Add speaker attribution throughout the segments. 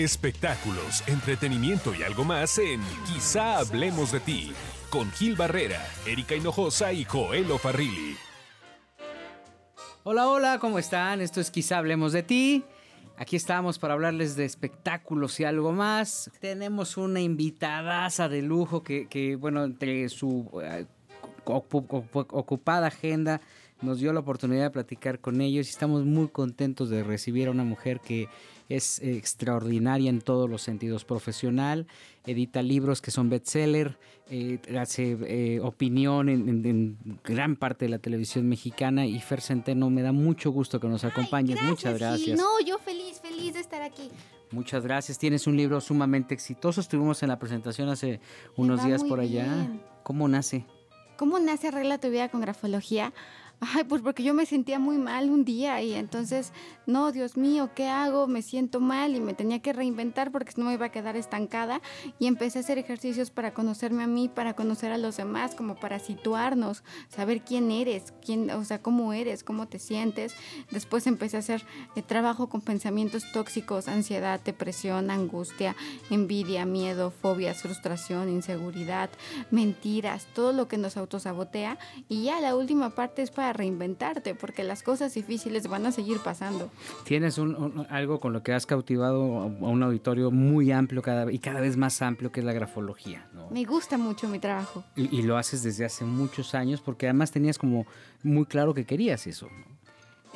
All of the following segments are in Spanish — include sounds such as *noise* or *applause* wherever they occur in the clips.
Speaker 1: Espectáculos, entretenimiento y algo más en Quizá hablemos de ti, con Gil Barrera, Erika Hinojosa y Joel Farrilli.
Speaker 2: Hola, hola, ¿cómo están? Esto es Quizá hablemos de ti. Aquí estamos para hablarles de espectáculos y algo más. Tenemos una invitadaza de lujo que, bueno, entre su eh, ocupada agenda nos dio la oportunidad de platicar con ellos y estamos muy contentos de recibir a una mujer que es extraordinaria en todos los sentidos profesional, edita libros que son bestseller, eh, hace eh, opinión en, gran parte de la televisión mexicana y Fer Centeno, me da mucho gusto que nos acompañes, muchas gracias.
Speaker 3: no, yo feliz, feliz de estar aquí.
Speaker 2: Muchas gracias, tienes un libro sumamente exitoso, estuvimos en la presentación hace unos días por allá. ¿Cómo nace?
Speaker 3: ¿Cómo nace Arregla tu vida con grafología? Ay, pues porque yo me sentía muy mal un día y entonces, no, Dios mío, ¿qué hago? Me siento mal y me tenía que reinventar porque no me iba a quedar estancada y empecé a hacer ejercicios para conocerme a mí, para conocer a los demás, como para situarnos, saber quién eres, quién, o sea, cómo eres, cómo te sientes. Después empecé a hacer eh, trabajo con pensamientos tóxicos, ansiedad, depresión, angustia, envidia, miedo, fobias, frustración, inseguridad, mentiras, todo lo que nos autosabotea y ya la última parte es para reinventarte, porque las cosas difíciles van a seguir pasando.
Speaker 2: Tienes un, algo con lo que has cautivado a un auditorio muy amplio cada, y cada vez más amplio, que es la grafología.
Speaker 3: Me gusta mucho mi trabajo.
Speaker 2: Y, y, lo haces desde hace muchos años, porque además tenías como muy claro que querías eso. ¿no?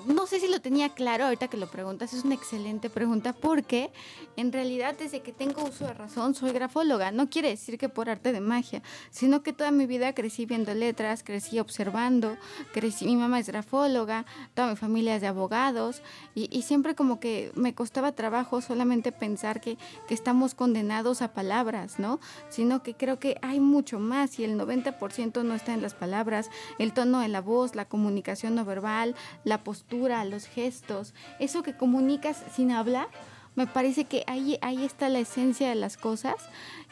Speaker 3: No sé si lo tenía claro ahorita que lo preguntas, es una excelente pregunta porque en realidad desde que tengo uso de razón soy grafóloga. No quiere decir que por arte de magia, sino que toda mi vida crecí viendo letras, crecí observando, crecí, mi mamá es grafóloga, toda mi familia es de abogados y, siempre como que me costaba trabajo solamente pensar que, que estamos condenados a palabras, ¿no? Sino que creo que hay mucho más y el 90% no está en las palabras, el tono de la voz, la comunicación no verbal, la postura los gestos, eso que comunicas sin hablar, me parece que ahí, ahí está la esencia de las cosas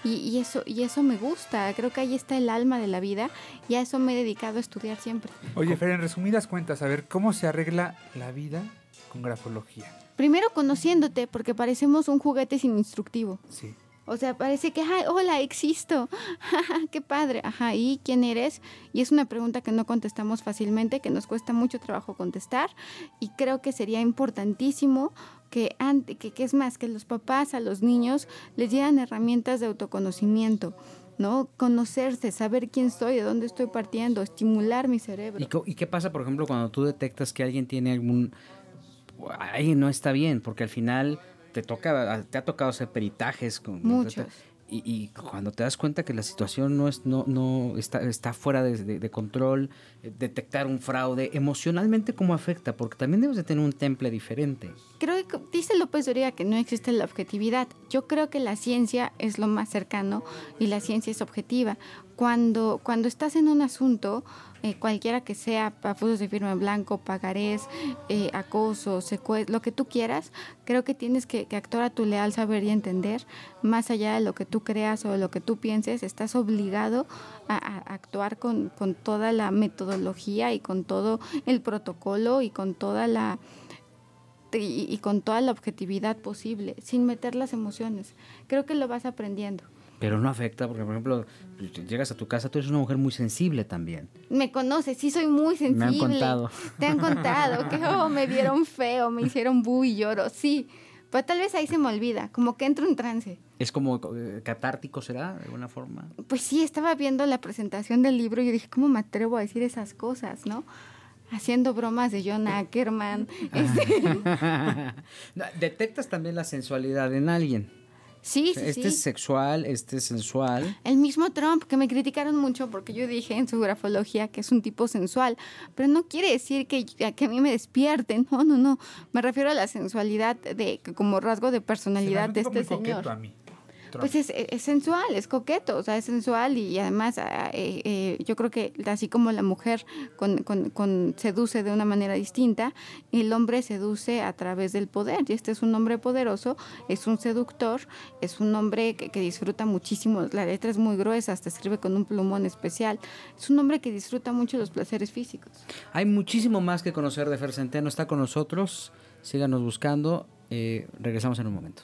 Speaker 3: y, eso, y eso me gusta. Creo que ahí está el alma de la vida y a eso me he dedicado a estudiar siempre.
Speaker 4: Oye, Fer, en resumidas cuentas, a ver, ¿cómo se arregla la vida con grafología?
Speaker 3: Primero conociéndote, porque parecemos un juguete sin instructivo.
Speaker 4: Sí.
Speaker 3: O sea, parece que, ay, hola, existo. *laughs* Qué padre. Ajá, ¿y quién eres? Y es una pregunta que no contestamos fácilmente, que nos cuesta mucho trabajo contestar. Y creo que sería importantísimo que, que, que es más, que los papás a los niños les dieran herramientas de autoconocimiento. ¿no? Conocerse, saber quién soy, de dónde estoy partiendo, estimular mi cerebro.
Speaker 2: ¿Y, qué pasa, por ejemplo, cuando tú detectas que alguien tiene algún... Ahí no está bien, porque al final te toca, te ha tocado hacer peritajes con
Speaker 3: muchos.
Speaker 2: Y, cuando te das cuenta que la situación no es no no está está fuera de, control eh, detectar un fraude emocionalmente cómo afecta porque también debes de tener un temple diferente.
Speaker 3: Creo que dice López Dóriga que no existe la objetividad. Yo creo que la ciencia es lo más cercano y la ciencia es objetiva cuando cuando estás en un asunto eh, cualquiera que sea, pafusos de firma en blanco, pagarés, eh, acoso, secuestro, lo que tú quieras, creo que tienes que, actuar a tu leal saber y entender, más allá de lo que tú creas o de lo que tú pienses, estás obligado a, actuar con, con toda la metodología y con todo el protocolo y con toda la y, con toda la objetividad posible, sin meter las emociones. Creo que lo vas aprendiendo
Speaker 2: pero no afecta, porque por ejemplo, llegas a tu casa, tú eres una mujer muy sensible también.
Speaker 3: Me conoces, sí soy muy sensible.
Speaker 2: Me han contado.
Speaker 3: Te han contado que *laughs* oh, me dieron feo, me hicieron bu y lloro, sí. Pero tal vez ahí se me olvida, como que entro en trance.
Speaker 2: ¿Es como eh, catártico, será, de alguna forma?
Speaker 3: Pues sí, estaba viendo la presentación del libro y yo dije, ¿cómo me atrevo a decir esas cosas, no? haciendo bromas de John Ackerman. *laughs* Este. *laughs*
Speaker 2: ¿Detectas también la sensualidad en alguien?
Speaker 3: Sí, sí,
Speaker 2: este es sexual, este es sensual.
Speaker 3: El mismo Trump, que me criticaron mucho porque yo dije en su grafología que es un tipo sensual, pero no quiere decir que, que a mí me despierten, no, no, no. Me refiero a la sensualidad de como rasgo de personalidad de este señor. A mí. Pues es, sensual, es coqueto, o sea, es sensual y, además ah, eh, eh, yo creo que así como la mujer con, seduce de una manera distinta, el hombre seduce a través del poder y este es un hombre poderoso, es un seductor, es un hombre que, disfruta muchísimo, la letra es muy gruesa, hasta escribe con un plumón especial, es un hombre que disfruta mucho los placeres físicos.
Speaker 2: Hay muchísimo más que conocer de Fer Centeno, está con nosotros, síganos buscando, eh, regresamos en un momento.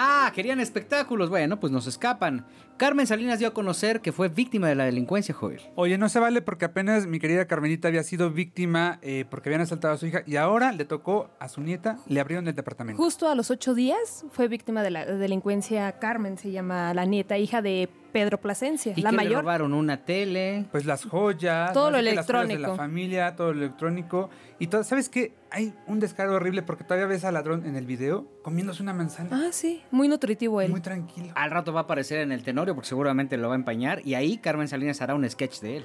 Speaker 2: Ah, querían espectáculos. Bueno, pues nos escapan. Carmen Salinas dio a conocer que fue víctima de la delincuencia, Joel.
Speaker 4: Oye, no se vale porque apenas mi querida Carmenita había sido víctima eh, porque habían asaltado a su hija y ahora le tocó a su nieta, le abrieron el departamento.
Speaker 5: Justo a los ocho días fue víctima de la delincuencia Carmen, se llama la nieta, hija de Pedro Plasencia,
Speaker 2: ¿Y
Speaker 5: la
Speaker 2: qué le
Speaker 5: mayor.
Speaker 2: robaron una tele.
Speaker 4: Pues las joyas,
Speaker 5: Todo
Speaker 4: ¿no?
Speaker 5: lo
Speaker 4: Así que las joyas de
Speaker 5: electrónico.
Speaker 4: la familia, todo lo electrónico. Y todo, ¿sabes qué? Hay un descaro horrible porque todavía ves al ladrón en el video comiéndose una manzana.
Speaker 5: Ah, sí, muy nutritivo él.
Speaker 4: Muy tranquilo.
Speaker 2: Al rato va a aparecer en el Porque seguramente lo va a empañar y ahí Carmen Salinas hará un sketch de él.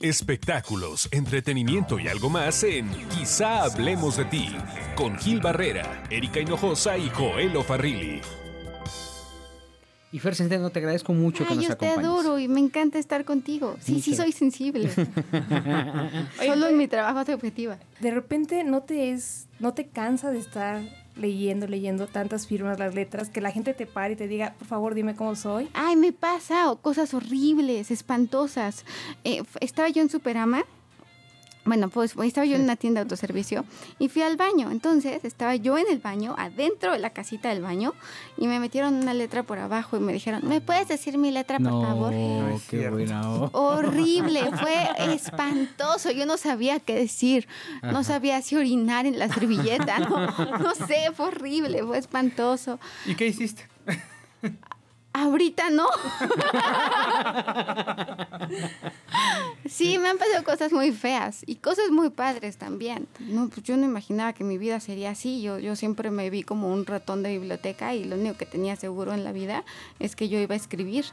Speaker 1: Espectáculos, entretenimiento y algo más en Quizá hablemos de ti con Gil Barrera, Erika Hinojosa y Joel Farrilli.
Speaker 2: Y Fer Centeno, te agradezco mucho que
Speaker 3: Ay,
Speaker 2: nos
Speaker 3: yo te
Speaker 2: acompañes.
Speaker 3: adoro y me encanta estar contigo. Sí, sí, soy sensible. *laughs* Solo en mi trabajo soy objetiva.
Speaker 5: De repente no te es, no te cansa de estar leyendo, leyendo tantas firmas, las letras, que la gente te pare y te diga, por favor, dime cómo soy.
Speaker 3: Ay, me pasa o cosas horribles, espantosas. Eh, estaba yo en Superama. Bueno, pues estaba yo en una tienda de autoservicio y fui al baño. Entonces estaba yo en el baño, adentro de la casita del baño, y me metieron una letra por abajo y me dijeron, ¿me puedes decir mi letra, por favor?
Speaker 2: No, qué buena.
Speaker 3: Horrible, *laughs* fue espantoso. Yo no sabía qué decir, no sabía si orinar en la servilleta, no, no sé, fue horrible, fue espantoso.
Speaker 4: ¿Y qué hiciste? *laughs*
Speaker 3: Ahorita no. *laughs* Sí, me han pasado cosas muy feas y cosas muy padres también. No, pues yo no imaginaba que mi vida sería así. Yo, yo siempre me vi como un ratón de biblioteca y lo único que tenía seguro en la vida es que yo iba a escribir.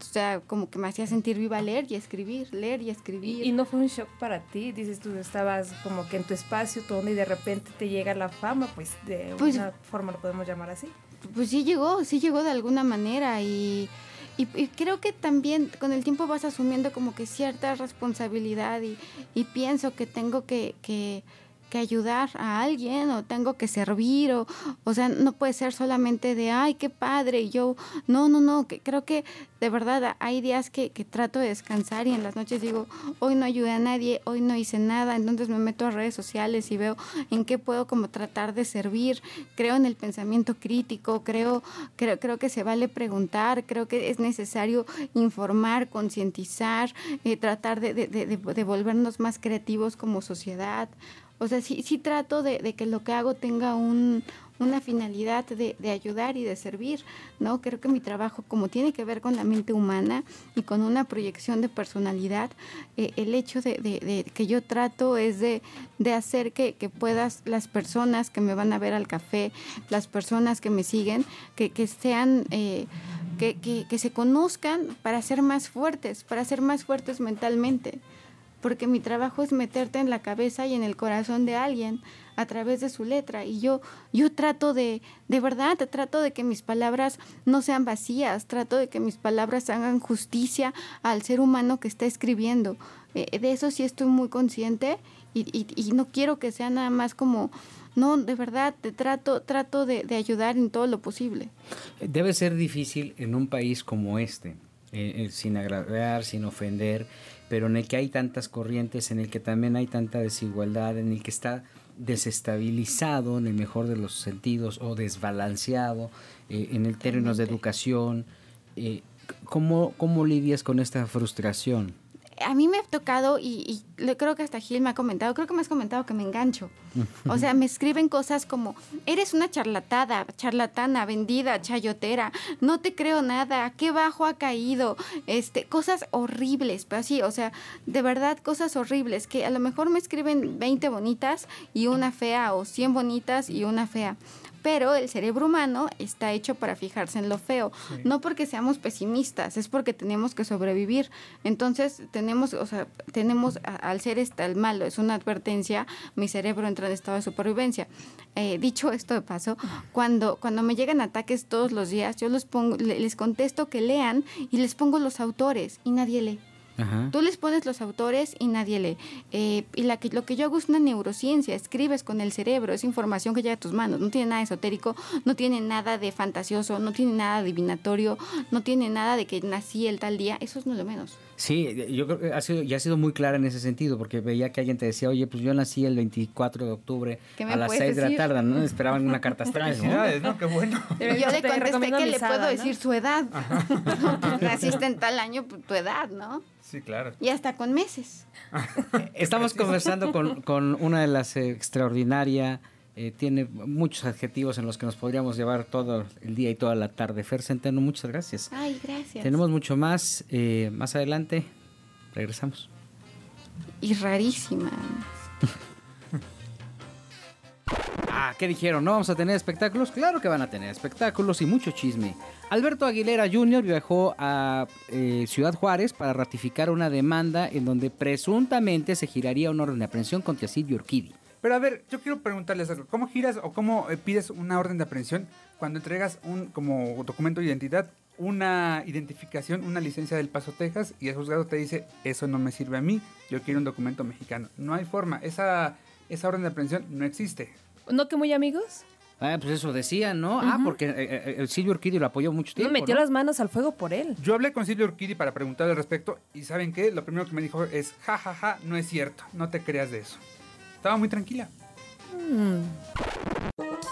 Speaker 3: O sea, como que me hacía sentir viva leer y escribir, leer y escribir.
Speaker 5: Y, y no fue un shock para ti, dices tú estabas como que en tu espacio, tu onda y de repente te llega la fama, pues de
Speaker 3: Pues-
Speaker 5: una forma lo podemos llamar así.
Speaker 3: Pues sí llegó, sí llegó de alguna manera y, y- creo que también con el tiempo vas asumiendo como que cierta responsabilidad y, pienso que tengo que- que ayudar a alguien o tengo que servir o, o sea, no puede ser solamente de, ay, qué padre, y yo, no, no, no, que creo que de verdad hay días que, que trato de descansar y en las noches digo, hoy no ayudé a nadie, hoy no hice nada, entonces me meto a redes sociales y veo en qué puedo como tratar de servir, creo en el pensamiento crítico, creo, creo, creo que se vale preguntar, creo que es necesario informar, concientizar, eh, tratar de, de- de- de- volvernos más creativos como sociedad. O sea, sí, sí trato de, que lo que hago tenga un, una finalidad de, ayudar y de servir, ¿no? Creo que mi trabajo, como tiene que ver con la mente humana y con una proyección de personalidad, eh, el hecho de, que yo trato es de, hacer que, puedas, las personas que me van a ver al café, las personas que me siguen, que, sean... eh, que se conozcan para ser más fuertes, para ser más fuertes mentalmente porque mi trabajo es meterte en la cabeza y en el corazón de alguien a través de su letra. Y yo yo trato de de verdad trato de que mis palabras no sean vacías trato de que mis palabras hagan justicia al ser humano que está escribiendo. Eh, de eso sí estoy muy consciente y, y- no quiero que sea nada más como no de verdad te trato trato de, de ayudar en todo lo posible.
Speaker 2: Debe ser difícil en un país como este, eh, eh, sin agraviar, sin ofender, pero en el que hay tantas corrientes, en el que también hay tanta desigualdad, en el que está desestabilizado en el mejor de los sentidos o desbalanceado eh, en el términos de educación. eh, ¿cómo, ¿Cómo lidias con esta frustración?
Speaker 3: A mí me ha tocado, y, y le- creo que hasta Gil me ha comentado, creo que me has comentado que me engancho. O sea, me escriben cosas como, eres una charlatada, charlatana, vendida, chayotera, no te creo nada, qué bajo ha caído, este, cosas horribles, pero así, o sea, de verdad cosas horribles, que a lo mejor me escriben 20 bonitas y una fea, o 100 bonitas y una fea. Pero el cerebro humano está hecho para fijarse en lo feo. No porque seamos pesimistas, es porque tenemos que sobrevivir. Entonces, tenemos, o sea, tenemos, a- al ser esta el malo, es una advertencia, mi cerebro entra en estado de supervivencia. Eh, dicho esto de paso, cuando, cuando me llegan ataques todos los días, yo los pongo, le- les contesto que lean y les pongo los autores y nadie lee.
Speaker 2: Ajá.
Speaker 3: Tú les pones los autores y nadie lee. Eh, y la que, lo que yo hago es una neurociencia, escribes con el cerebro, es información que llega a tus manos, no tiene nada esotérico, no tiene nada de fantasioso, no tiene nada adivinatorio, no tiene nada de que nací el tal día, eso es no lo menos.
Speaker 2: Sí, yo creo que ha sido, ya ha sido muy clara en ese sentido, porque veía que alguien te decía, oye, pues yo nací el 24 de octubre
Speaker 3: ¿Qué me
Speaker 2: a las
Speaker 3: puedes
Speaker 2: 6 de la tarde, ¿no? *laughs* Esperaban una carta astral. ¿no?
Speaker 4: ¿no? Qué bueno. *laughs*
Speaker 3: Y yo le
Speaker 5: Te
Speaker 3: contesté que le puedo
Speaker 5: ¿no?
Speaker 3: decir su edad. *laughs* Naciste en tal año, pues, tu edad, ¿no?
Speaker 4: Sí, claro.
Speaker 3: Y hasta con meses. *laughs*
Speaker 2: Estamos conversando con, con una de las eh, extraordinaria, eh, tiene muchos adjetivos en los que nos podríamos llevar todo el día y toda la tarde. Fer Centeno, muchas gracias.
Speaker 3: Ay, gracias.
Speaker 2: Tenemos mucho más, eh, más adelante regresamos.
Speaker 3: Y rarísima. *laughs*
Speaker 2: Ah, ¿qué dijeron? ¿No vamos a tener espectáculos? Claro que van a tener espectáculos y mucho chisme. Alberto Aguilera Jr. viajó a eh, Ciudad Juárez para ratificar una demanda en donde presuntamente se giraría un orden de aprehensión contra Silvio Urquidi.
Speaker 4: Pero a ver, yo quiero preguntarles algo. ¿Cómo giras o cómo eh, pides una orden de aprehensión cuando entregas un como documento de identidad una identificación, una licencia del Paso, Texas y el juzgado te dice, eso no me sirve a mí, yo quiero un documento mexicano? No hay forma, esa, esa orden de aprehensión no existe.
Speaker 5: ¿No que muy amigos?
Speaker 2: Ah, pues eso decían, ¿no? Ah, porque eh, eh, el Silvio Urquidi lo apoyó mucho
Speaker 5: No
Speaker 2: tiempo.
Speaker 5: metió
Speaker 2: ¿no?
Speaker 5: las manos al fuego por él.
Speaker 4: Yo hablé con Silvio Urquidi para preguntarle al respecto y ¿saben qué? Lo primero que me dijo es, ja, ja, ja, no es cierto, no te creas de eso. Estaba muy tranquila.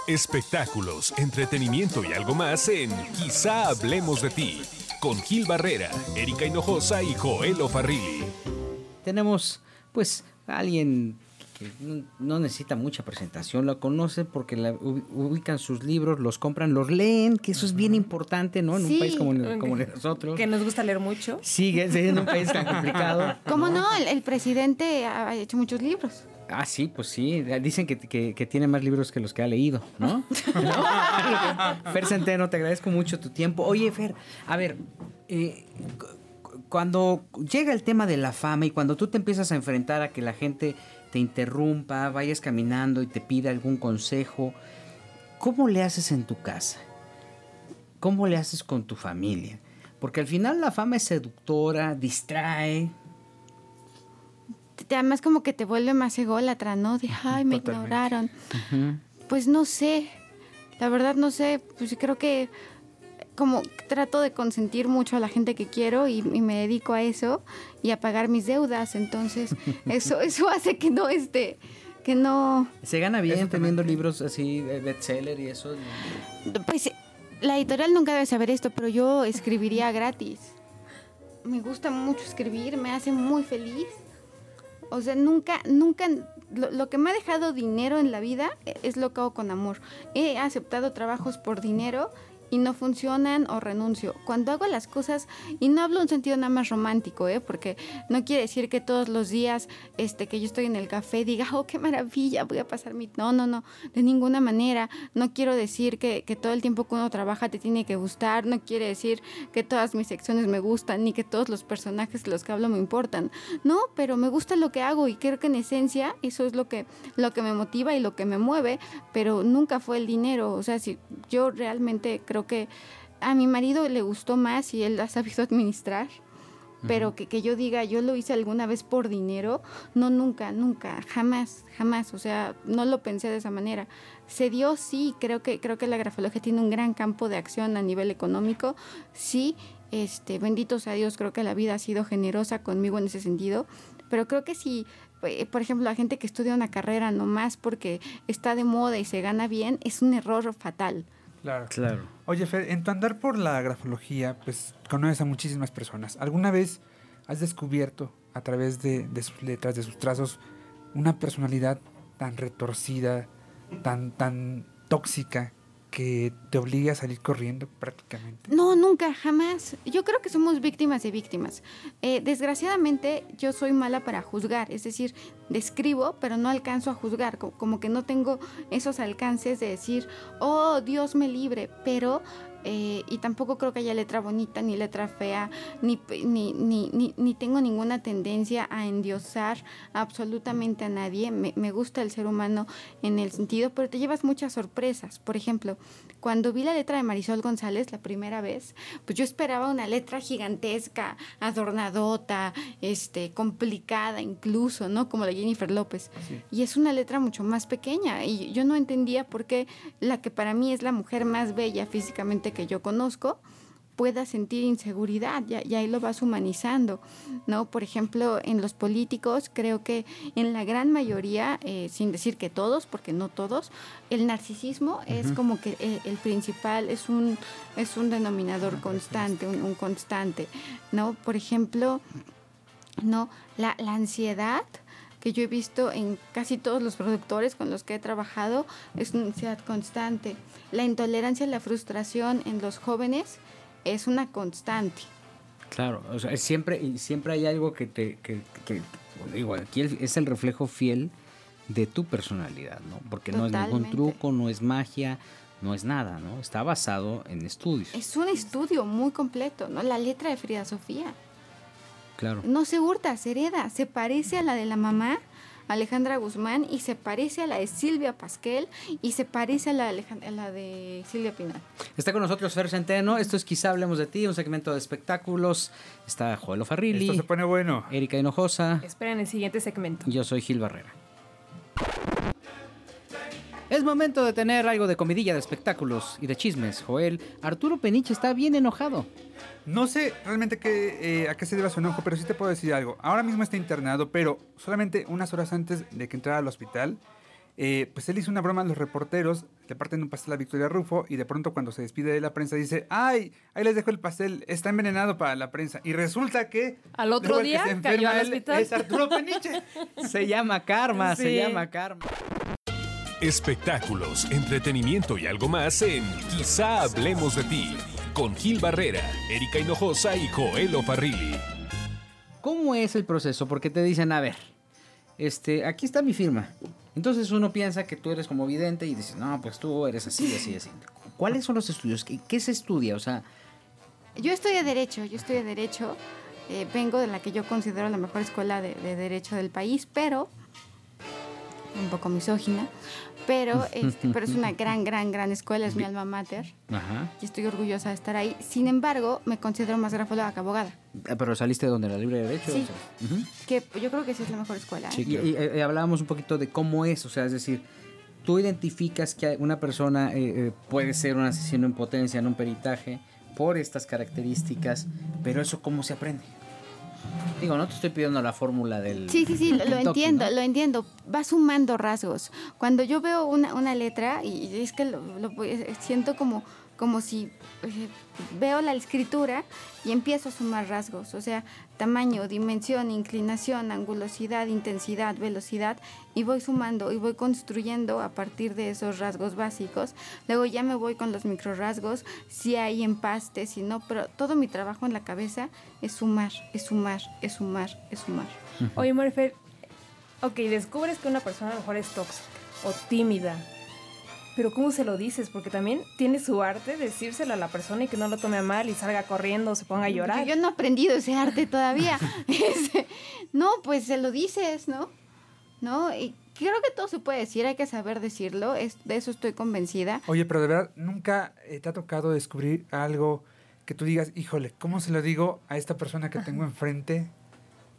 Speaker 1: Espectáculos, entretenimiento y algo más en Quizá hablemos de ti. Con Gil Barrera, Erika Hinojosa y Joel Farrilli.
Speaker 2: Tenemos, pues, a alguien que no, no necesita mucha presentación, la conocen porque la, ubican sus libros, los compran, los leen, que eso es bien importante, ¿no? En
Speaker 3: Sí.
Speaker 2: un país como, como el de nosotros.
Speaker 5: Que nos gusta leer mucho.
Speaker 2: Sigue siendo un país tan *laughs* complicado.
Speaker 3: ¿Cómo no? El, el presidente ha hecho muchos libros.
Speaker 2: Ah, sí, pues sí. Dicen que, que- que tiene más libros que los que ha leído, ¿no? *laughs* *laughs* Fer Centeno, te agradezco mucho tu tiempo. Oye, Fer, a ver, eh, cu- cu- cuando llega el tema de la fama y cuando tú te empiezas a enfrentar a que la gente te interrumpa, vayas caminando y te pida algún consejo, ¿cómo le haces en tu casa? ¿Cómo le haces con tu familia? Porque al final la fama es seductora, distrae.
Speaker 3: Te- Además como que te vuelve más ególatra, ¿no? De, ay, me
Speaker 4: Totalmente.
Speaker 3: ignoraron. Pues no sé. La verdad no sé. Pues creo que como trato de consentir mucho a la gente que quiero y, y me dedico a eso y a pagar mis deudas. Entonces, *laughs* eso, eso hace que no este, que no.
Speaker 2: Se gana bien
Speaker 4: Eso
Speaker 2: teniendo libros así de bestseller y eso.
Speaker 3: Pues la editorial nunca debe saber esto, pero yo escribiría gratis. Me gusta mucho escribir, me hace muy feliz. O sea, nunca, nunca, lo, lo que me ha dejado dinero en la vida es lo que hago con amor. He aceptado trabajos por dinero y no funcionan o renuncio. Cuando hago las cosas, y no hablo en sentido nada más romántico, ¿eh? porque no quiere decir que todos los días este, que yo estoy en el café diga, oh, qué maravilla, voy a pasar mi... No, no, no, de ninguna manera. No quiero decir que, que todo el tiempo que uno trabaja te tiene que gustar, no quiere decir que todas mis secciones me gustan, ni que todos los personajes de los que hablo me importan. No, pero me gusta lo que hago y creo que en esencia eso es lo que, lo que me motiva y lo que me mueve, pero nunca fue el dinero. O sea, si yo realmente creo que a mi marido le gustó más y él ha sabido *laughs* administrar. Pero que, que yo diga, yo lo hice alguna vez por dinero, no, nunca, nunca, jamás, jamás. O sea, no lo pensé de esa manera. Se dio, sí, creo que, creo que la grafología tiene un gran campo de acción a nivel económico. Sí, este, bendito sea Dios, creo que la vida ha sido generosa conmigo en ese sentido. Pero creo que si, eh, por ejemplo, la gente que estudia una carrera nomás porque está de moda y se gana bien, es un error fatal.
Speaker 4: Claro.
Speaker 2: Claro.
Speaker 4: Oye, Fer, en tu andar por la grafología, pues conoces a muchísimas personas. ¿Alguna vez has descubierto a través de, de sus letras, de sus trazos, una personalidad tan retorcida, tan, tan tóxica, que te obliga a salir corriendo prácticamente?
Speaker 3: No, nunca, jamás. Yo creo que somos víctimas de víctimas. Eh, desgraciadamente, yo soy mala para juzgar, es decir, describo, pero no alcanzo a juzgar, co- como, que no tengo esos alcances de decir, oh, Dios me libre, pero... eh, y tampoco creo que haya letra bonita ni letra fea, ni, ni, ni, ni tengo ninguna tendencia a endiosar absolutamente a nadie. Me, me gusta el ser humano en el sentido, pero te llevas muchas sorpresas. Por ejemplo, cuando vi la letra de Marisol González la primera vez, pues yo esperaba una letra gigantesca, adornadota, este, complicada incluso, ¿no? Como la de Jennifer López. Y es una letra mucho más pequeña. Y yo no entendía por qué la que para mí es la mujer más bella físicamente que yo conozco, pueda sentir inseguridad, ya, y ahí lo vas humanizando, ¿no? Por ejemplo, en los políticos, creo que en la gran mayoría, eh, sin decir que todos, porque no todos, el narcisismo es como que eh, el, principal, es un, es un denominador constante, un, un constante, ¿no? Por ejemplo, ¿no? La, la ansiedad que yo he visto en casi todos los productores con los que he trabajado es una ansiedad constante. La intolerancia y la frustración en los jóvenes es una constante.
Speaker 2: Claro, o sea, siempre, siempre hay algo que te, que, que digo, aquí es el reflejo fiel de tu personalidad, ¿no? Porque no es ningún truco, no es magia, no es nada, ¿no? Está basado en estudios.
Speaker 3: Es un estudio muy completo, ¿no? La letra de Frida Sofía.
Speaker 2: Claro.
Speaker 3: No se hurta, se hereda, se parece a la de la mamá, Alejandra Guzmán, y se parece a la de Silvia Pasquel, y se parece a la, de, la de Silvia Pinal.
Speaker 2: Está con nosotros Fer Centeno, esto es Quizá Hablemos de Ti, un segmento de espectáculos. Está Joelo Farrilli.
Speaker 4: Esto se pone bueno.
Speaker 2: Erika Hinojosa.
Speaker 5: Esperen el siguiente segmento.
Speaker 2: Yo soy Gil Barrera. Es momento de tener algo de comidilla de espectáculos y de chismes. Joel, Arturo Peniche está bien enojado.
Speaker 4: No sé realmente qué, eh, a qué se deba su enojo, pero sí te puedo decir algo. Ahora mismo está internado, pero solamente unas horas antes de que entrara al hospital, eh, pues él hizo una broma a los reporteros, le parten un pastel a Victoria Rufo y de pronto cuando se despide de la prensa dice, ay, ahí les dejo el pastel, está envenenado para la prensa. Y resulta que...
Speaker 5: Al otro día cayó al hospital.
Speaker 4: Es Arturo Peniche. *laughs*
Speaker 2: se llama karma, se llama karma.
Speaker 1: Espectáculos, entretenimiento y algo más en Quizá hablemos de ti con Gil Barrera, Erika Hinojosa y Joel Farrilli.
Speaker 2: ¿Cómo es el proceso? Porque te dicen, a ver, este, aquí está mi firma. Entonces uno piensa que tú eres como vidente y dices, no, pues tú eres así, así, así. ¿Cuáles son los estudios? ¿Qué, se estudia? O sea...
Speaker 3: Yo estudio Derecho, yo estudio Derecho. Eh, vengo de la que yo considero la mejor escuela de, de Derecho del país, pero un poco misógina, pero, *laughs* este, pero es una gran, gran, gran escuela, es mi alma mater. Y estoy orgullosa de estar ahí. Sin embargo, me considero más grafóloga que abogada.
Speaker 2: Ah, ¿Pero saliste de donde? ¿La Libre de Derecho?
Speaker 3: Sí. que yo creo que sí es la mejor escuela.
Speaker 2: Sí, ¿eh? y, eh, hablábamos un poquito de cómo es, o sea, es decir, tú identificas que una persona eh, puede ser un asesino en potencia en un peritaje por estas características, pero eso cómo se aprende. Digo, no te estoy pidiendo la fórmula del...
Speaker 3: Sí, sí, sí, lo, entiendo, lo entiendo. Va sumando rasgos. Cuando yo veo una, una letra, y es que lo, siento como como si eh, veo la escritura y empiezo a sumar rasgos, o sea, tamaño, dimensión, inclinación, angulosidad, intensidad, velocidad, y voy sumando y voy construyendo a partir de esos rasgos básicos. Luego ya me voy con los micro rasgos, si hay empaste, si no, pero todo mi trabajo en la cabeza es sumar, es sumar, es sumar, es sumar.
Speaker 5: Oye, Morfer, ok, descubres que una persona a lo mejor es tóxica o tímida pero ¿cómo se lo dices? Porque también tiene su arte decírselo a la persona y que no lo tome a mal y salga corriendo o se ponga a llorar.
Speaker 3: Yo, no he aprendido ese arte todavía. *laughs* *laughs* No, pues se lo dices, ¿no? ¿No? Y creo que todo se puede decir, hay que saber decirlo, es, de eso estoy convencida.
Speaker 4: Oye, pero de verdad, ¿nunca eh, te ha tocado descubrir algo que tú digas, híjole, ¿cómo se lo digo a esta persona que tengo *laughs* enfrente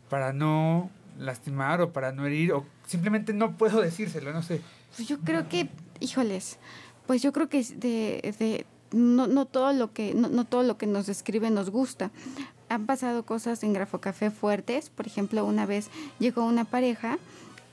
Speaker 4: para no lastimar o para no herir o simplemente no puedo decírselo, no sé?
Speaker 3: Pues yo creo que híjoles, pues yo creo que de, de no, no, todo lo que, no, no, todo lo que nos describe nos gusta. Han pasado cosas en Grafocafé fuertes. Por ejemplo, una vez llegó una pareja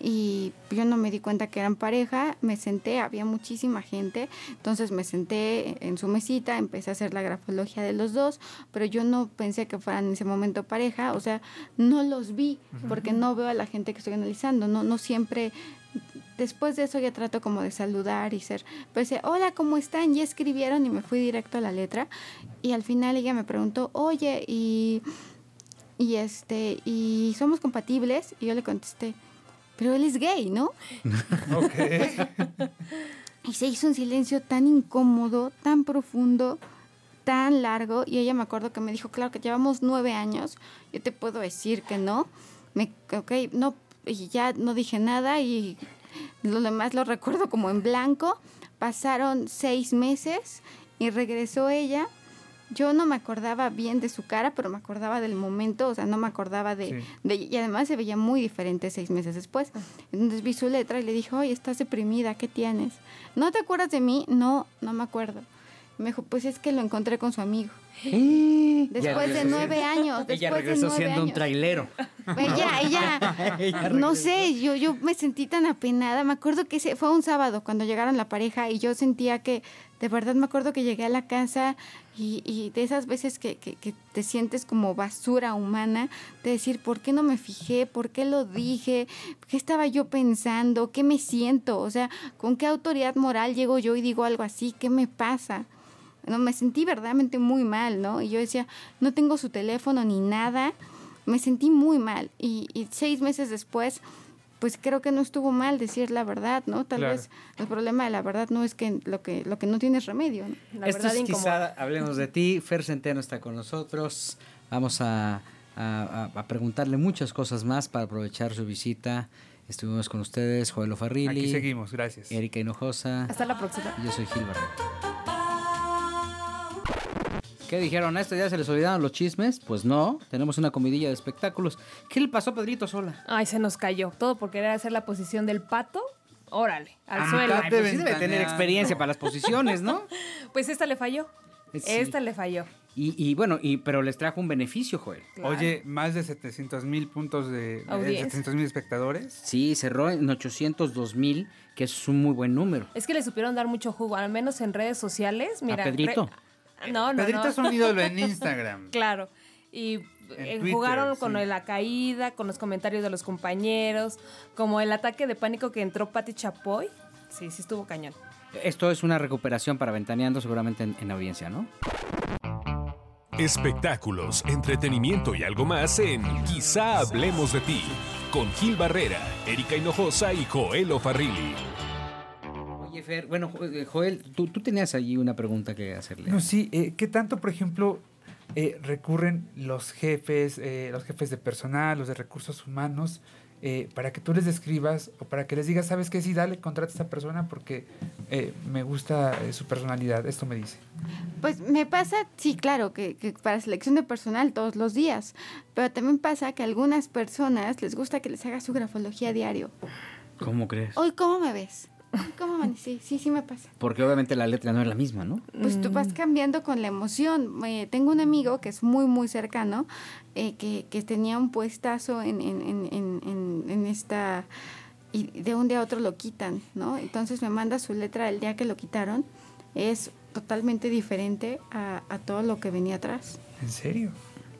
Speaker 3: y yo no me di cuenta que eran pareja, me senté, había muchísima gente, entonces me senté en su mesita, empecé a hacer la grafología de los dos, pero yo no pensé que fueran en ese momento pareja, o sea, no los vi porque no veo a la gente que estoy analizando, no, no siempre después de eso ya trato como de saludar y ser, pues hola, ¿cómo están? Ya escribieron y me fui directo a la letra y al final ella me preguntó, oye, y, y este, y somos compatibles y yo le contesté, pero él es gay, ¿no? *laughs*
Speaker 4: Ok. *laughs*
Speaker 3: y se hizo un silencio tan incómodo, tan profundo, tan largo y ella me acuerdo que me dijo, claro que llevamos nueve años, yo te puedo decir que no, me, ok, no, y ya no dije nada y lo demás lo recuerdo como en blanco. Pasaron seis meses y regresó ella. Yo no me acordaba bien de su cara, pero me acordaba del momento, o sea, no me acordaba de, Y además se veía muy diferente seis meses después. Entonces vi su letra y le dije, oye, estás deprimida, ¿qué tienes? ¿No te acuerdas de mí? No, no me acuerdo. Me dijo, pues es que lo encontré con su amigo. Después de nueve
Speaker 2: siendo-
Speaker 3: años.
Speaker 2: Ella
Speaker 3: después de
Speaker 2: regresó
Speaker 3: nueve
Speaker 2: siendo un
Speaker 3: años.
Speaker 2: trailero.
Speaker 3: Ella, *laughs* ella,
Speaker 2: Ella
Speaker 3: no sé, yo, yo me sentí tan apenada. Me acuerdo que ese, fue un sábado cuando llegaron la pareja y yo sentía que, de verdad me acuerdo que llegué a la casa y, y de esas veces que, que- que te sientes como basura humana, de decir, ¿por qué no me fijé? ¿Por qué lo dije? ¿Qué estaba yo pensando? ¿Qué me siento? O sea, ¿con qué autoridad moral llego yo y digo algo así? ¿Qué me pasa? No, me sentí verdaderamente muy mal, ¿no? Y yo decía, no tengo su teléfono ni nada. Me sentí muy mal. Y, y seis meses después, pues creo que no estuvo mal decir la verdad, ¿no? Tal
Speaker 4: Claro.
Speaker 3: vez el problema de la verdad no es que lo que, lo que no tiene es remedio, ¿no?
Speaker 5: La
Speaker 2: Esto
Speaker 5: verdad
Speaker 2: es quizá hablemos de ti. Fer Centeno está con nosotros. Vamos a, a- a- preguntarle muchas cosas más para aprovechar su visita. Estuvimos con ustedes, Joel Farrilli,
Speaker 4: Aquí seguimos, gracias.
Speaker 2: Erika Hinojosa.
Speaker 5: Hasta la próxima.
Speaker 2: y Yo soy Gil. ¿Qué dijeron? ¿A esto ya se les olvidaron los chismes? Pues no, tenemos una comidilla de espectáculos. ¿Qué le pasó a Pedrito Sola?
Speaker 5: Ay, se nos cayó. Todo por querer hacer la posición del pato. Órale, al
Speaker 4: Ah,
Speaker 5: suelo.
Speaker 4: de
Speaker 2: Pues sí debe tener experiencia para las posiciones, ¿no? *laughs*
Speaker 5: Pues esta le falló.
Speaker 2: Sí.
Speaker 5: Esta le falló.
Speaker 2: Y, y bueno, y, pero les trajo un beneficio, Joel.
Speaker 5: Claro.
Speaker 4: Oye, más de 700 mil puntos de...
Speaker 5: Audiencia.
Speaker 4: 700 mil espectadores.
Speaker 2: Sí, cerró en 802 mil, que es un muy buen número.
Speaker 5: Es que le supieron dar mucho jugo, al menos en redes sociales. Mira,
Speaker 2: Pedrito?
Speaker 5: re- No, no,
Speaker 4: Pedrito
Speaker 5: no.
Speaker 4: es un ídolo en Instagram. *laughs*
Speaker 5: Claro. Y eh,
Speaker 4: Twitter,
Speaker 5: jugaron con
Speaker 4: sí.
Speaker 5: la caída, con los comentarios de los compañeros, como el ataque de pánico que entró Pati Chapoy. Sí, sí estuvo cañón.
Speaker 2: Esto es una recuperación para Ventaneando, seguramente en, en audiencia, ¿no?
Speaker 1: Espectáculos, entretenimiento y algo más en Quizá hablemos de ti. Con Gil Barrera, Erika Hinojosa y Joel Farrilli.
Speaker 2: Oye, Fer, bueno, eh, Joel, tú, tú tenías allí una pregunta que hacerle.
Speaker 4: No, sí, eh, ¿qué tanto, por ejemplo, eh, recurren los jefes, eh, los jefes de personal, los de recursos humanos, eh, para que tú les describas o para que les digas, sabes qué, sí, dale, contrata a esta persona porque eh, me gusta eh, su personalidad, esto me dice.
Speaker 3: Pues me pasa, sí, claro, que, que para selección de personal todos los días, pero también pasa que a algunas personas les gusta que les haga su grafología diario.
Speaker 2: ¿Cómo crees?
Speaker 3: Hoy, ¿cómo me ves? *laughs* ¿Cómo amanecí? Sí, sí me pasa.
Speaker 2: Porque obviamente la letra no es la misma, ¿no?
Speaker 3: Pues tú vas cambiando con la emoción. Eh, tengo un amigo que es muy, muy cercano, eh, que, que tenía un puestazo en, en, en, en, en- en esta... Y de un día a otro lo quitan, ¿no? Entonces me manda su letra el día que lo quitaron. Es totalmente diferente a, a todo lo que venía atrás.
Speaker 4: ¿En serio?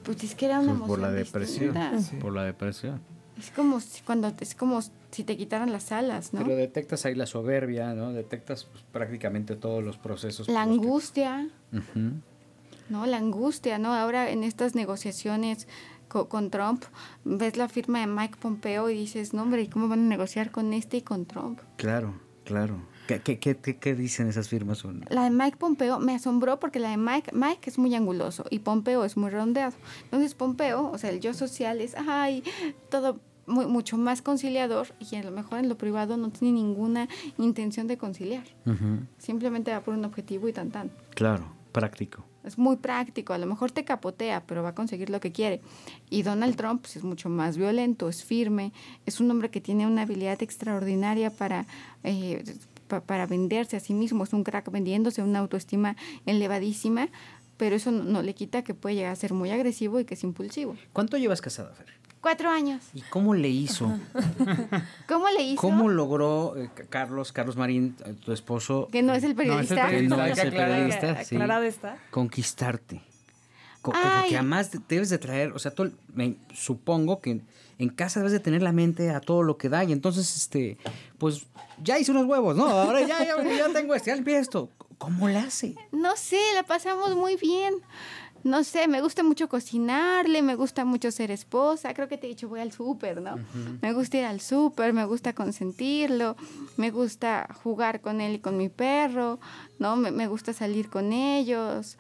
Speaker 3: Pues es que era una
Speaker 2: Pues por la
Speaker 3: emoción
Speaker 2: depresión.
Speaker 4: Sí.
Speaker 2: Por la depresión.
Speaker 3: Es como si, cuando es como si te quitaran las alas, ¿no?
Speaker 2: Pero detectas ahí la soberbia, ¿no? Detectas pues, prácticamente todos los procesos.
Speaker 3: La
Speaker 2: los que-
Speaker 3: angustia,
Speaker 2: Ujú.
Speaker 3: ¿no? La angustia, ¿no? Ahora en estas negociaciones co- con Trump, ves la firma de Mike Pompeo y dices, no, hombre, ¿y ¿cómo van a negociar con este y con Trump?
Speaker 2: Claro, claro. ¿Qué, qué, qué, qué- qué dicen esas firmas?
Speaker 3: La de Mike Pompeo me asombró porque la de Mike, Mike es muy anguloso y Pompeo es muy redondeado. Entonces Pompeo, o sea, el yo social es, ay, todo muy- mucho más conciliador y a lo mejor en lo privado no tiene ninguna intención de conciliar. Simplemente va por un objetivo y tan tan.
Speaker 2: Claro, práctico.
Speaker 3: Es muy práctico, a lo mejor te capotea, pero va a conseguir lo que quiere. Y Donald Trump pues, es mucho más violento, es firme, es un hombre que tiene una habilidad extraordinaria para, eh, pa- para venderse a sí mismo, es un crack vendiéndose, una autoestima elevadísima, pero eso no, no le quita que puede llegar a ser muy agresivo y que es impulsivo.
Speaker 2: ¿Cuánto llevas casada, Fer?
Speaker 3: Cuatro años.
Speaker 2: ¿Y cómo le hizo? *laughs*
Speaker 3: ¿Cómo le hizo?
Speaker 2: ¿Cómo logró eh, Carlos, Carlos Marín, eh, tu esposo,
Speaker 3: Que no es el
Speaker 4: No, es el
Speaker 3: periodista.
Speaker 2: que no es
Speaker 4: que
Speaker 2: el periodista, sí,
Speaker 5: Aclarado está.
Speaker 2: conquistarte? Co-
Speaker 3: Ay.
Speaker 2: Porque además te- debes de traer, o sea, tú, me supongo que en casa debes de tener la mente a todo lo que da y entonces, este, pues ya hice unos huevos, ¿no? Ahora ya, ya, ya tengo este, ya limpié esto. ¿Cómo le hace?
Speaker 3: No sé, la pasamos muy bien. No sé, me gusta mucho cocinarle, me gusta mucho ser esposa. Creo que te he dicho, voy al súper, ¿no? Me gusta ir al súper, me gusta consentirlo, me gusta jugar con él y con mi perro, ¿no? Me, me gusta salir con ellos.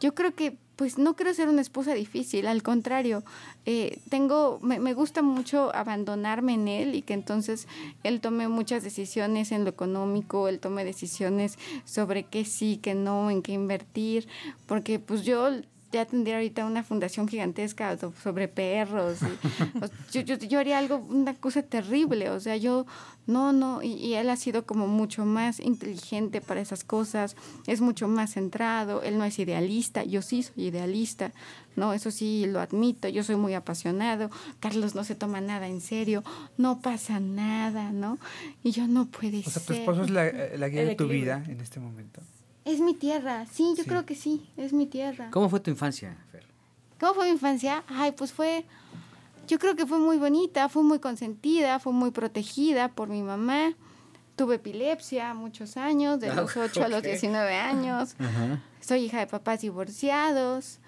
Speaker 3: Yo creo que, pues, no quiero ser una esposa difícil, al contrario. eh, tengo, me, me gusta mucho abandonarme en él y que entonces él tome muchas decisiones en lo económico, él tome decisiones sobre qué sí, qué no, en qué invertir, porque pues yo ya tendría ahorita una fundación gigantesca so- sobre perros. y- o- yo, yo, yo haría algo, una cosa terrible. O sea, yo, no, no. Y, y él ha sido como mucho más inteligente para esas cosas. Es mucho más centrado. Él no es idealista. Yo sí soy idealista. No, eso sí lo admito. Yo soy muy apasionado. Carlos no se toma nada en serio. No pasa nada, ¿no? Y yo no puede
Speaker 4: O sea, tu
Speaker 3: ser.
Speaker 4: esposo es la, eh, la guía
Speaker 5: El
Speaker 4: de tu
Speaker 5: equilibrio.
Speaker 4: vida en este momento.
Speaker 3: Es mi tierra, sí, yo
Speaker 4: Sí.
Speaker 3: creo que sí, es mi tierra.
Speaker 2: ¿Cómo fue tu infancia, Fer?
Speaker 3: ¿Cómo fue mi infancia? Ay, pues fue, yo creo que fue muy bonita, fue muy consentida, fue muy protegida por mi mamá. Tuve epilepsia muchos años, de
Speaker 2: Ah,
Speaker 3: los 8 a los
Speaker 2: ok.
Speaker 3: 19 años. Soy hija de papás divorciados.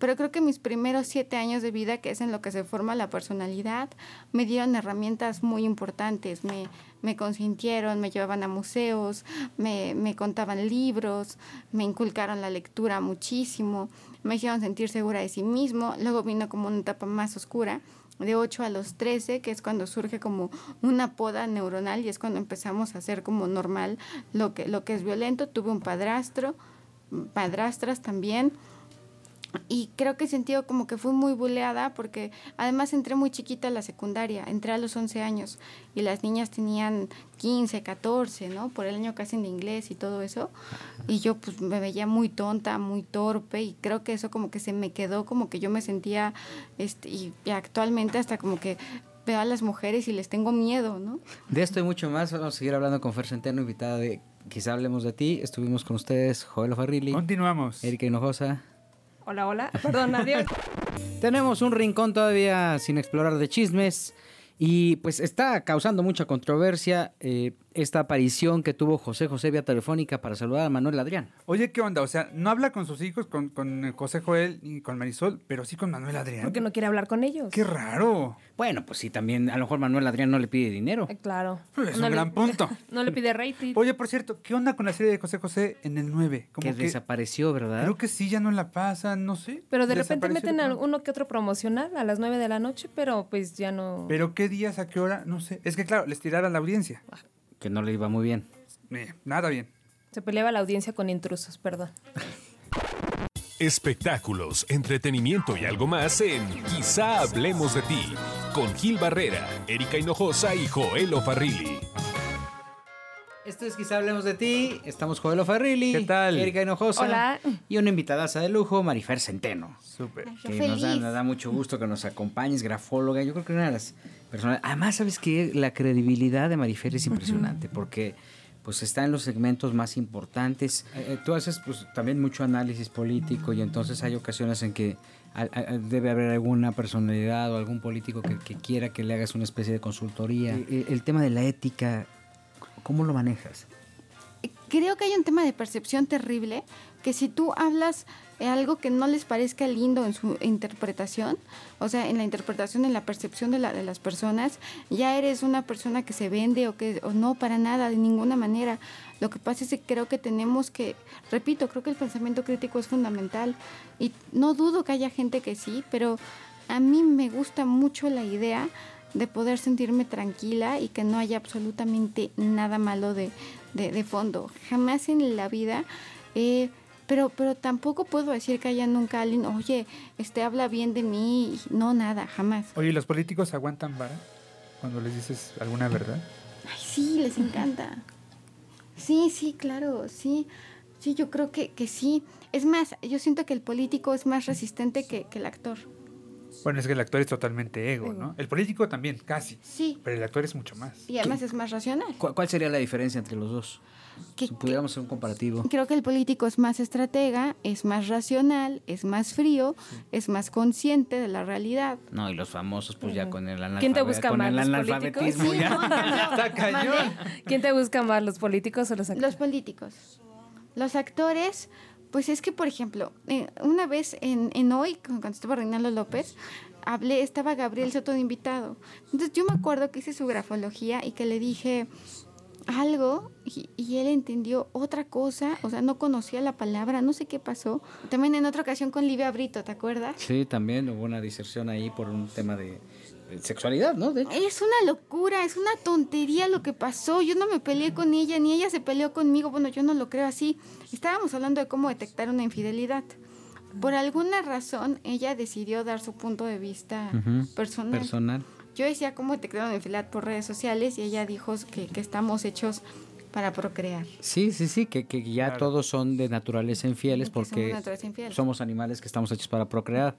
Speaker 3: Pero creo que mis primeros siete años de vida, que es en lo que se forma la personalidad, me dieron herramientas muy importantes. Me, me consintieron, me llevaban a museos, me, me contaban libros, me inculcaron la lectura muchísimo, me hicieron sentir segura de sí mismo. Luego vino como una etapa más oscura, de 8 a los 13, que es cuando surge como una poda neuronal y es cuando empezamos a hacer como normal lo que, lo que es violento. Tuve un padrastro, padrastras también. Y creo que he sentido como que fui muy buleada porque además entré muy chiquita a la secundaria, entré a los 11 años y las niñas tenían 15, 14, ¿no? Por el año casi de inglés y todo eso. Y yo pues me veía muy tonta, muy torpe y creo que eso como que se me quedó, como que yo me sentía, este, y, y actualmente hasta como que veo a las mujeres y les tengo miedo, ¿no?
Speaker 2: De esto y mucho más, vamos a seguir hablando con Fer Centeno, invitada de Quizá hablemos de ti. Estuvimos con ustedes, Joel Farrilli,
Speaker 4: Continuamos.
Speaker 2: Erika Hinojosa.
Speaker 5: Hola, hola. *laughs* Perdón, adiós.
Speaker 2: Tenemos un rincón todavía sin explorar de chismes y pues está causando mucha controversia eh, esta aparición que tuvo José José vía telefónica para saludar a Manuel Adrián.
Speaker 4: Oye, ¿qué onda? O sea, no habla con sus hijos, con, con José Joel y con Marisol, pero sí con Manuel Adrián.
Speaker 5: Porque no quiere hablar con ellos.
Speaker 4: Qué raro.
Speaker 2: Bueno, pues sí, también a lo mejor Manuel Adrián no le pide dinero.
Speaker 5: Eh, Claro.
Speaker 4: Es
Speaker 5: No
Speaker 4: un
Speaker 5: le-
Speaker 4: gran punto. *laughs*
Speaker 5: No le pide rating.
Speaker 4: Oye, por cierto, ¿qué onda con la serie de José José en el 9? Como
Speaker 2: Que
Speaker 4: que,
Speaker 2: desapareció, ¿verdad?
Speaker 4: creo que sí, ya no la pasan, no sé.
Speaker 5: Pero de repente meten a uno que otro promocional a las 9 de la noche, pero pues ya no.
Speaker 4: Pero qué días, a qué hora, no sé. Es que claro, les tiraron la audiencia.
Speaker 2: Que no le iba muy bien.
Speaker 4: Eh, nada bien.
Speaker 5: Se peleaba la audiencia con intrusos, perdón.
Speaker 1: Espectáculos, entretenimiento y algo más en Quizá hablemos de ti, con Gil Barrera, Erika Hinojosa y Joel Farrilli.
Speaker 2: Esto es Quizá hablemos de ti. Estamos Joel Farrilli.
Speaker 4: ¿Qué tal?
Speaker 2: Erika Hinojosa.
Speaker 5: Hola.
Speaker 2: Y una invitadaza de lujo, Marifer Centeno.
Speaker 4: Súper.
Speaker 2: Que nos da, nos da mucho gusto que nos acompañes, grafóloga. Yo creo que una de las Además, sabes que la credibilidad de Marifer es impresionante porque pues está en los segmentos más importantes. Eh, eh, tú haces pues también mucho análisis político y entonces hay ocasiones en que a- a- debe haber alguna personalidad o algún político que, que quiera que le hagas una especie de consultoría. Eh, el tema de la ética, ¿cómo lo manejas?
Speaker 3: creo que hay un tema de percepción terrible, que si tú hablas algo que no les parezca lindo en su interpretación, o sea, en la interpretación, en la percepción de, la, de las personas, ya eres una persona que se vende o que o no para nada, de ninguna manera. Lo que pasa es que creo que tenemos que, repito, creo que el pensamiento crítico es fundamental y no dudo que haya gente que sí, pero a mí me gusta mucho la idea de poder sentirme tranquila y que no haya absolutamente nada malo de, de, fondo. Jamás en la vida, eh, pero, pero tampoco puedo decir que haya nunca alguien, oye, este habla bien de mí. No, nada, jamás.
Speaker 4: Oye, ¿y ¿los políticos aguantan vara cuando les dices alguna verdad?
Speaker 3: Ay, sí, les encanta. Sí, sí, claro, sí. Sí, yo creo que, que sí. Es más, yo siento que el político es más resistente que, que el actor.
Speaker 4: Bueno, es que el actor es totalmente ego, ¿no? El político también, casi.
Speaker 3: Sí.
Speaker 4: Pero el actor es mucho más.
Speaker 3: Y además es más racional.
Speaker 2: ¿Cuál, cuál sería la diferencia entre los dos?
Speaker 3: Que-
Speaker 2: Si pudiéramos hacer un comparativo.
Speaker 3: Creo que el político es más estratega, es más racional, es más frío, es más consciente de la realidad.
Speaker 2: No, y los famosos, pues ya con el analfabetismo.
Speaker 5: ¿Quién te busca
Speaker 2: con
Speaker 5: más,
Speaker 2: el
Speaker 5: los
Speaker 2: analfabetismo
Speaker 5: políticos?
Speaker 2: ya. *laughs*
Speaker 4: Está cañón.
Speaker 5: ¿Quién te busca más, los políticos o los actores?
Speaker 3: Los políticos. Los actores, pues es que, por ejemplo, eh, una vez en, en hoy, cuando estaba Reinaldo López, hablé, estaba Gabriel Soto de invitado. Entonces yo me acuerdo que hice su grafología y que le dije algo y, y él entendió otra cosa, o sea, no conocía la palabra, no sé qué pasó. También en otra ocasión con Livia Brito, ¿te acuerdas?
Speaker 2: Sí, también hubo una diserción ahí por un tema de, sexualidad, ¿no? De hecho.
Speaker 3: Es una locura, es una tontería lo que pasó. Yo no me peleé con ella, ni ella se peleó conmigo. Bueno, yo no lo creo así. Estábamos hablando de cómo detectar una infidelidad. por alguna razón ella decidió dar su punto de vista personal.
Speaker 2: Personal.
Speaker 3: Yo decía cómo te quedaron en filat por redes sociales y ella dijo que, que estamos hechos para procrear.
Speaker 2: Sí, sí, sí, que, que ya
Speaker 4: Claro.
Speaker 2: todos son de naturaleza infieles porque somos animales que estamos hechos para procrear.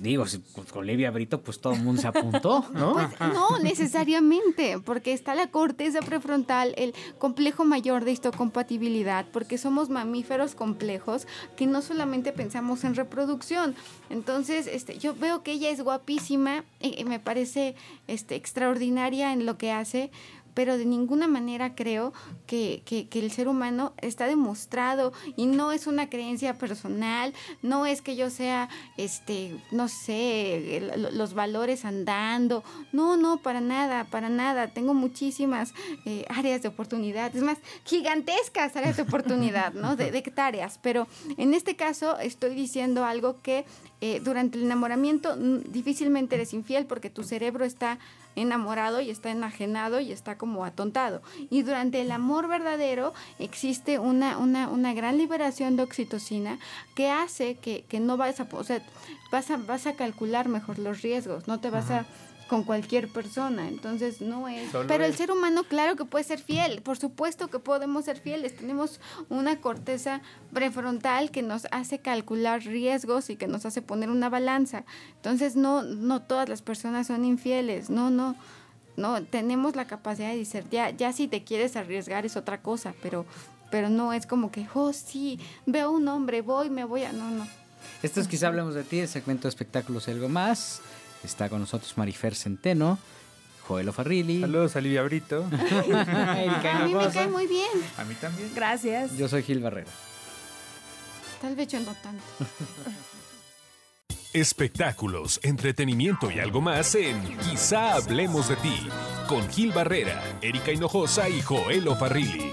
Speaker 2: Digo, pues, con Livia Brito, pues todo el mundo se apuntó, ¿no? *laughs*
Speaker 3: Pues, no necesariamente, porque está la corteza prefrontal, el complejo mayor de histocompatibilidad, porque somos mamíferos complejos que no solamente pensamos en reproducción. Entonces, este, yo veo que ella es guapísima, y, y me parece este, extraordinaria en lo que hace, pero de ninguna manera creo que, que- el ser humano está demostrado y no es una creencia personal, no es que yo sea, este, no sé, los valores andando, no, no, para nada, para nada, tengo muchísimas eh, áreas de oportunidad, es más, gigantescas áreas de oportunidad, ¿no? De, de hectáreas, pero en este caso estoy diciendo algo que eh, durante el enamoramiento mm, difícilmente eres infiel porque tu cerebro está enamorado y está enajenado y está como atontado. Y durante el amor verdadero existe una, una, una gran liberación de oxitocina que hace que, que no vas a, o sea, vas a, vas a calcular mejor los riesgos, no te vas a con cualquier persona, entonces no es.
Speaker 4: Solo
Speaker 3: Pero el ser humano, claro que puede ser fiel, por supuesto que podemos ser fieles, tenemos una corteza prefrontal que nos hace calcular riesgos y que nos hace poner una balanza. Entonces no, no todas las personas son infieles, no, no, no, tenemos la capacidad de decir, ya, ya si te quieres arriesgar es otra cosa, pero, pero no es como que, oh sí, veo un hombre, voy, me voy a, no, no.
Speaker 2: Esto es quizá hablemos de ti, el segmento de espectáculos y algo más. Está con nosotros Marifer Centeno, Joel Farrilli.
Speaker 4: Saludos a Livia Brito. *laughs*
Speaker 2: Erika
Speaker 3: A mí me cae muy bien,
Speaker 4: A mí también.
Speaker 5: Gracias.
Speaker 2: Yo soy Gil Barrera.
Speaker 3: tal vez yo no tanto. *laughs*
Speaker 1: Espectáculos, entretenimiento y algo más en Quizá hablemos de ti, con Gil Barrera, Erika Hinojosa y Joel Farrilli.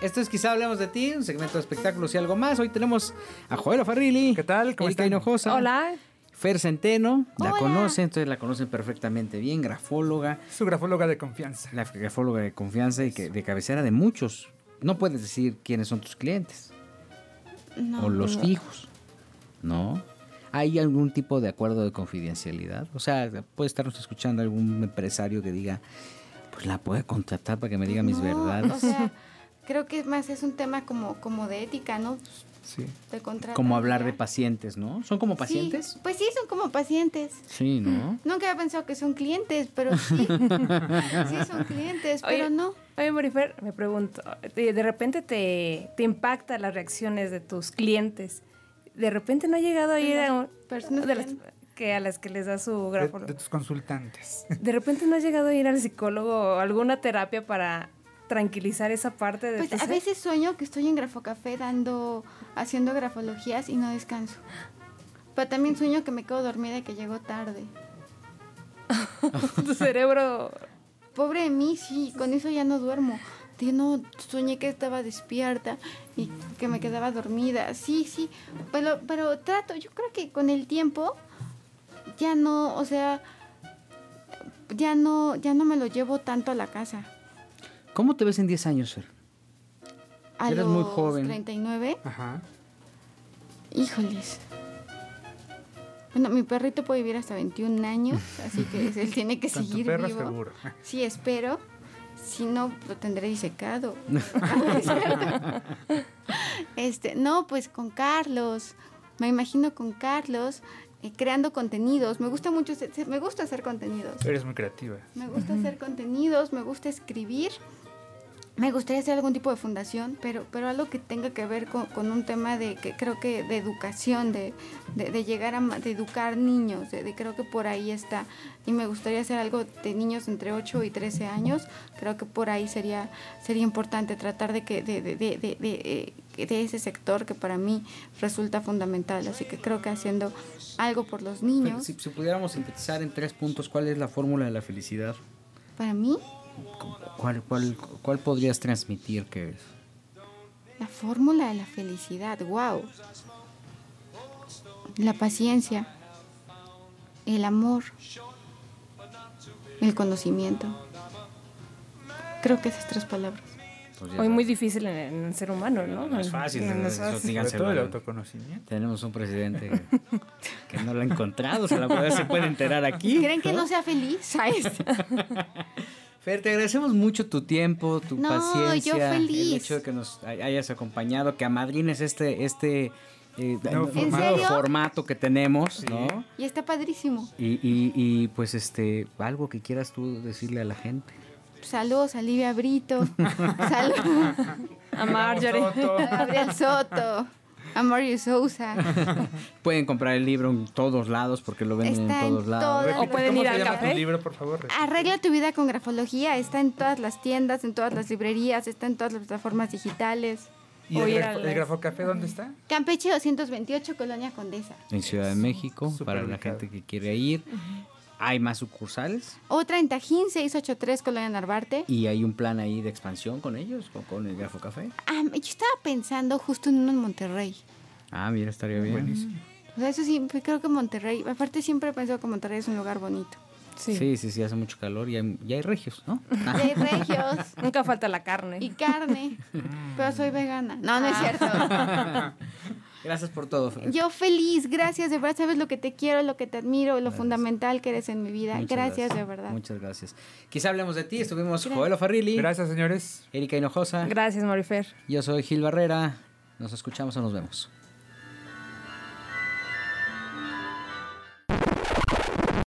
Speaker 2: Esto es quizá hablemos de ti, un segmento de espectáculos y algo más. Hoy tenemos a Joel Farrilli.
Speaker 4: ¿Qué tal? ¿Cómo
Speaker 2: Erika
Speaker 4: están?
Speaker 2: Hinojosa.
Speaker 5: Hola.
Speaker 2: Fer Centeno, la
Speaker 3: Hola.
Speaker 2: conocen, entonces la conocen perfectamente bien, grafóloga,
Speaker 4: Su grafóloga de confianza.
Speaker 2: la grafóloga de confianza y que, de cabecera de muchos. No puedes decir quiénes son tus clientes
Speaker 3: No,
Speaker 2: o los
Speaker 3: no.
Speaker 2: fijos, ¿no? ¿Hay algún tipo de acuerdo de confidencialidad? O sea, puede estarnos escuchando algún empresario que diga, pues la puede contratar para que me diga mis verdades.
Speaker 3: O sea, creo que más es un tema como, como de ética, ¿no?
Speaker 4: Sí.
Speaker 2: Como hablar de pacientes, ¿no? ¿Son como pacientes?
Speaker 3: Sí, pues sí, son como pacientes.
Speaker 2: Sí, ¿no?
Speaker 3: Nunca había pensado que son clientes, pero sí. *laughs* sí, son clientes, pero no.
Speaker 5: Oye, Morifer, me pregunto, de, de repente te, te impacta las reacciones de tus clientes. De repente no ha llegado a ir a un-
Speaker 3: personas
Speaker 5: de
Speaker 3: que
Speaker 5: las, que a las que les da su
Speaker 4: De,
Speaker 5: grafólogo.
Speaker 4: de tus consultantes.
Speaker 5: De repente no has llegado a ir al psicólogo o alguna terapia para tranquilizar esa parte de
Speaker 3: Pues a
Speaker 5: ser?
Speaker 3: veces sueño que estoy en Grafocafé dando, haciendo grafologías y no descanso. Pero también sueño que me quedo dormida y que llego tarde. *laughs*
Speaker 5: tu cerebro
Speaker 3: Pobre de mí, sí, con eso ya no duermo. Digo, no, soñé que estaba despierta y que me quedaba dormida. Sí, sí, pero, pero trato, yo creo que con el tiempo ya no, o sea, ya no, ya no me lo llevo tanto a la casa.
Speaker 2: ¿Cómo te ves en 10 años, Fer?
Speaker 3: A
Speaker 2: Eres
Speaker 3: los
Speaker 2: muy joven.
Speaker 3: 39,
Speaker 4: Ajá.
Speaker 3: híjoles. Bueno, mi perrito puede vivir hasta 21 años, *laughs* así que él tiene que seguir
Speaker 4: perro
Speaker 3: vivo.
Speaker 4: seguro.
Speaker 3: Sí, espero. Si no, lo tendré disecado. *laughs* este, no, pues con Carlos. Me imagino con Carlos eh, creando contenidos. Me gusta mucho, me gusta hacer contenidos.
Speaker 4: Eres muy creativa.
Speaker 3: Me gusta hacer contenidos, me gusta escribir. Me gustaría hacer algún tipo de fundación, pero, pero algo que tenga que ver con, con un tema de, que creo que de educación, de, de, de llegar a, de educar niños, de, de creo que por ahí está. Y me gustaría hacer algo de niños entre 8 y 13 años. Creo que por ahí sería, sería importante tratar de que, de, de, de, de, de, eh, de ese sector que para mí resulta fundamental. Así que creo que haciendo algo por los niños,
Speaker 2: Si, si pudiéramos sintetizar en tres puntos, ¿cuál es la fórmula de la felicidad?
Speaker 3: para mí,
Speaker 2: ¿Cuál, cuál, cuál podrías transmitir que es?
Speaker 3: La fórmula de la felicidad, wow. La paciencia, el amor, el conocimiento. Creo que esas tres palabras.
Speaker 2: pues
Speaker 5: Hoy muy difícil en, en el ser humano, ¿no?
Speaker 2: No, es fácil,
Speaker 5: No, no es
Speaker 2: eso
Speaker 5: fácil.
Speaker 4: Sobre todo el autoconocimiento.
Speaker 2: Tenemos un presidente que, *laughs* que no lo ha encontrado, se, la puede, se puede enterar aquí.
Speaker 3: ¿Creen que no sea feliz? *laughs* *laughs*
Speaker 2: Fer, te agradecemos mucho tu tiempo, tu
Speaker 3: No,
Speaker 2: paciencia,
Speaker 3: yo
Speaker 2: el
Speaker 3: feliz.
Speaker 2: hecho de que nos hay- hayas acompañado, que amadrines este este eh,
Speaker 3: formato.
Speaker 2: formato que tenemos, ¿no?
Speaker 3: Y está padrísimo.
Speaker 2: Y, y, y, pues este algo que quieras tú decirle a la gente.
Speaker 3: Saludos a Livia Brito. *laughs* Saludos
Speaker 5: A Marjorie.
Speaker 3: a Gabriel Soto. A Mario Sousa. *laughs*
Speaker 2: Pueden comprar el libro en todos lados porque lo venden
Speaker 3: Está
Speaker 2: en
Speaker 3: en
Speaker 2: todos lados.
Speaker 3: todas
Speaker 5: O pueden
Speaker 4: ¿cómo
Speaker 5: ir
Speaker 4: se
Speaker 5: al
Speaker 4: llama
Speaker 5: café.
Speaker 4: tu libro, por favor?
Speaker 3: Arregla tu vida con grafología. Está en todas las tiendas, en todas las librerías, está en todas las plataformas digitales.
Speaker 4: ¿Y el,
Speaker 5: al-
Speaker 4: el grafocafé dónde está?
Speaker 3: Campeche 228, Colonia Condesa.
Speaker 2: En Ciudad de México,
Speaker 4: Súper
Speaker 2: para la gente que quiere ir. Hay más sucursales
Speaker 3: Otra en Tajín 683, Colonia Narvarte.
Speaker 2: y hay un plan ahí de expansión con ellos, con, con el Grafo Café.
Speaker 3: Ah, yo estaba pensando justo en uno en Monterrey.
Speaker 2: Ah, mira, estaría bien.
Speaker 4: Buenísimo.
Speaker 3: O sea, eso sí, pues, creo que Monterrey. Aparte, siempre he pensado que Monterrey es un lugar bonito.
Speaker 5: Sí.
Speaker 2: Sí, sí, sí, hace mucho calor y hay, y hay regios, ¿no? *laughs*
Speaker 3: Y hay regios *laughs*
Speaker 5: Nunca falta la carne.
Speaker 3: y carne. *laughs* Pero soy vegana. No, no es cierto.
Speaker 2: Gracias por todo, Fer.
Speaker 3: Yo feliz, gracias, de verdad sabes lo que te quiero, lo que te admiro, lo fundamental que eres en mi vida.
Speaker 2: Muchas
Speaker 3: Gracias, de verdad.
Speaker 2: Muchas gracias. Quizá hablemos de ti. Estuvimos Joel Farrilli,
Speaker 4: Gracias, señores.
Speaker 2: Erika Hinojosa.
Speaker 5: Gracias, Morifer.
Speaker 2: Yo soy Gil Barrera. Nos escuchamos o nos vemos.